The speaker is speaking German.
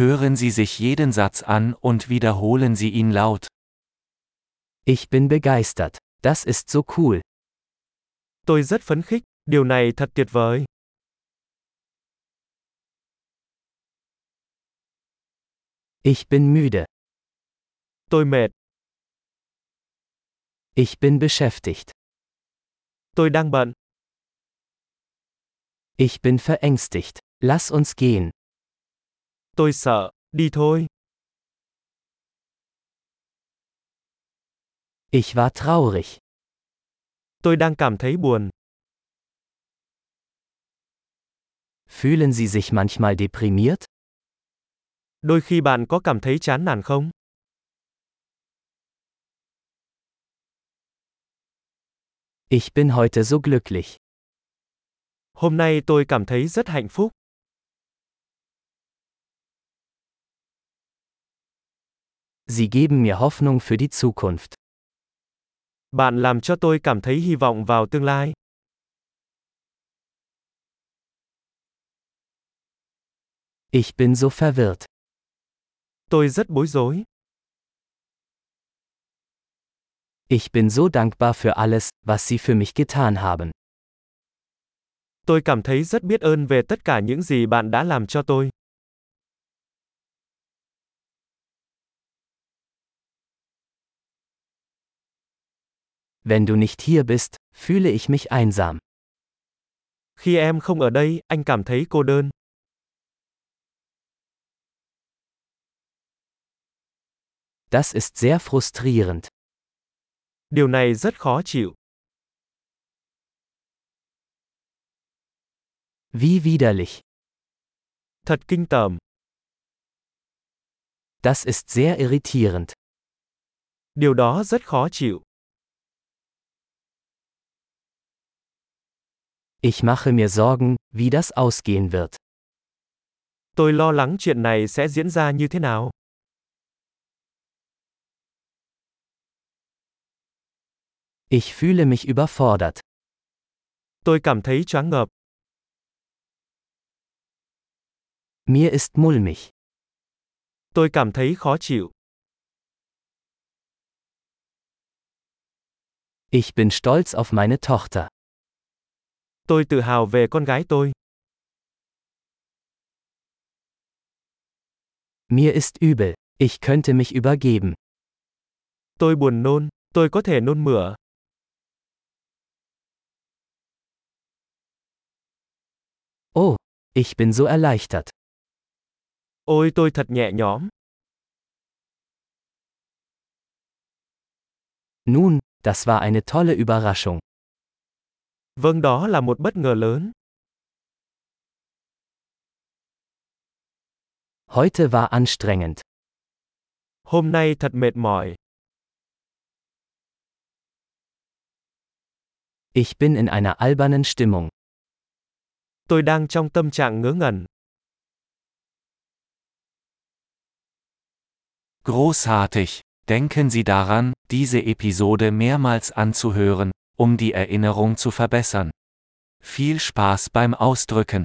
Hören Sie sich jeden Satz an und wiederholen Sie ihn laut. Ich bin begeistert. Das ist so cool. Tôi rất phấn khích, điều này thật tuyệt vời. Ich bin müde. Tôi mệt, Ich bin beschäftigt. tôi đang bận, Ich bin verängstigt. Lass uns gehen. Tôi sợ, đi thôi. Ich war traurig. Tôi đang cảm thấy buồn. Fühlen Sie sich manchmal deprimiert? Đôi khi bạn có cảm thấy chán nản không? Ich bin heute so glücklich. Hôm nay tôi cảm thấy rất hạnh phúc. Sie geben mir Hoffnung für die Zukunft. Bạn làm cho tôi cảm thấy hy vọng vào tương lai. Ich bin so verwirrt. Tôi rất bối rối. Ich bin so dankbar für alles, was Sie für mich getan haben. Tôi cảm thấy rất biết ơn về tất cả những gì bạn đã làm cho tôi. Wenn du nicht hier bist, fühle ich mich einsam. Khi em không ở đây, anh cảm thấy cô đơn. Das ist sehr frustrierend. Điều này rất khó chịu. Wie widerlich. Thật kinh tởm. Das ist sehr irritierend. Điều đó rất khó chịu. Ich mache mir Sorgen, wie das ausgehen wird. Tôi lo lắng chuyện này sẽ diễn ra như thế nào. Ich fühle mich überfordert. Tôi cảm thấy choáng ngợp. Mir ist mulmig. Tôi cảm thấy khó chịu. Ich bin stolz auf meine Tochter. Tôi tự hào về con gái tôi. Mir ist übel. Ich könnte mich übergeben. Tôi buồn nôn, tôi có thể nôn mửa. Oh, ich bin so erleichtert. Ôi tôi thật nhẹ nhõm. Nun, das war eine tolle Überraschung. Vâng đó là một bất ngờ lớn. Heute war anstrengend. Hôm nay thật mệt mỏi. Ich bin in einer albernen Stimmung. Tôi đang trong tâm trạng ngớ ngẩn. Großartig! Denken Sie daran, diese Episode mehrmals anzuhören, um die Erinnerung zu verbessern. Viel Spaß beim Ausdrücken!